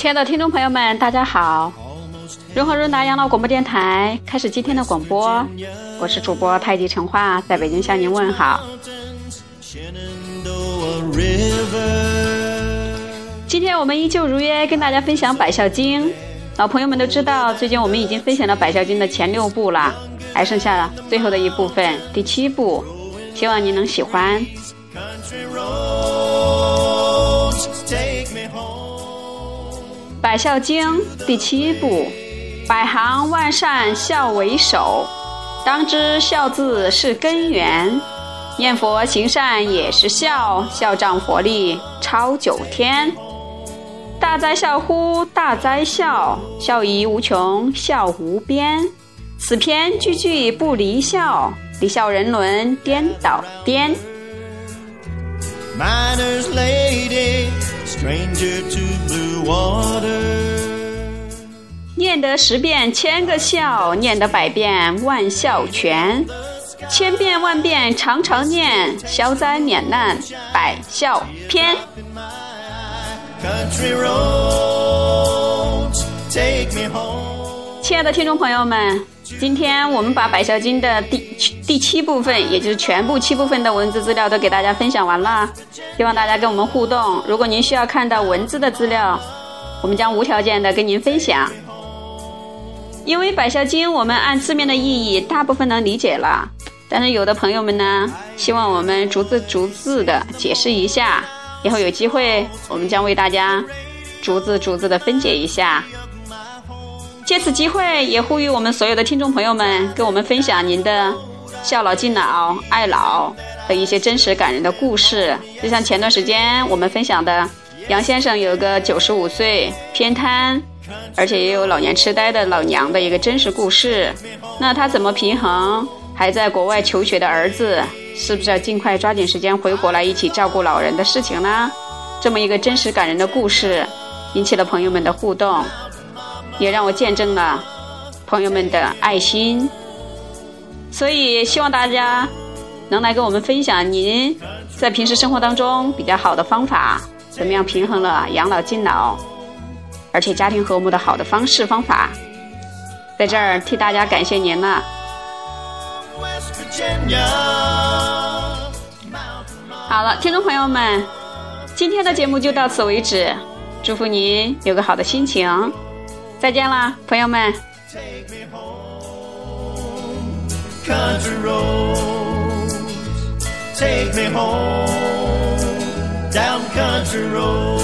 亲爱的听众朋友们，大家好！润和润达养老广播电台开始今天的广播，我是主播太极陈化，在北京向您问好。今天我们依旧如约跟大家分享《百孝经》，老朋友们都知道，最近我们已经分享了《百孝经》的前六部了，还剩下最后的一部分，第七部，希望您能喜欢。《Country Road 百孝经》第七部：百行万善孝为首，当知孝字是根源。念佛行善也是孝，孝仗佛力超九天。大哉孝乎！大哉孝，孝义无穷，孝无边。此篇句句不离孝，离孝人伦颠倒颠。念得十遍千个孝，念得百遍万孝全，千遍万遍常常念，消灾免难百孝篇。亲爱的听众朋友们。今天我们把《百孝经》的第第七部分，也就是全部七部分的文字资料都给大家分享完了，希望大家跟我们互动。如果您需要看到文字的资料，我们将无条件的跟您分享。因为《百孝经》我们按字面的意义大部分能理解了，但是有的朋友们呢，希望我们逐字逐字的解释一下。以后有机会，我们将为大家逐字逐字的分解一下。借此机会，也呼吁我们所有的听众朋友们，跟我们分享您的孝老敬老、爱老的一些真实感人的故事。就像前段时间我们分享的，杨先生有个九十五岁偏瘫，而且也有老年痴呆的老娘的一个真实故事。那他怎么平衡还在国外求学的儿子？是不是要尽快抓紧时间回国来一起照顾老人的事情呢？这么一个真实感人的故事，引起了朋友们的互动。也让我见证了朋友们的爱心，所以希望大家能来跟我们分享您在平时生活当中比较好的方法，怎么样平衡了养老敬老，而且家庭和睦的好的方式方法，在这儿替大家感谢您了。好了，听众朋友们，今天的节目就到此为止，祝福您有个好的心情。再见啦，朋友们。Country roads, take me home down country roads.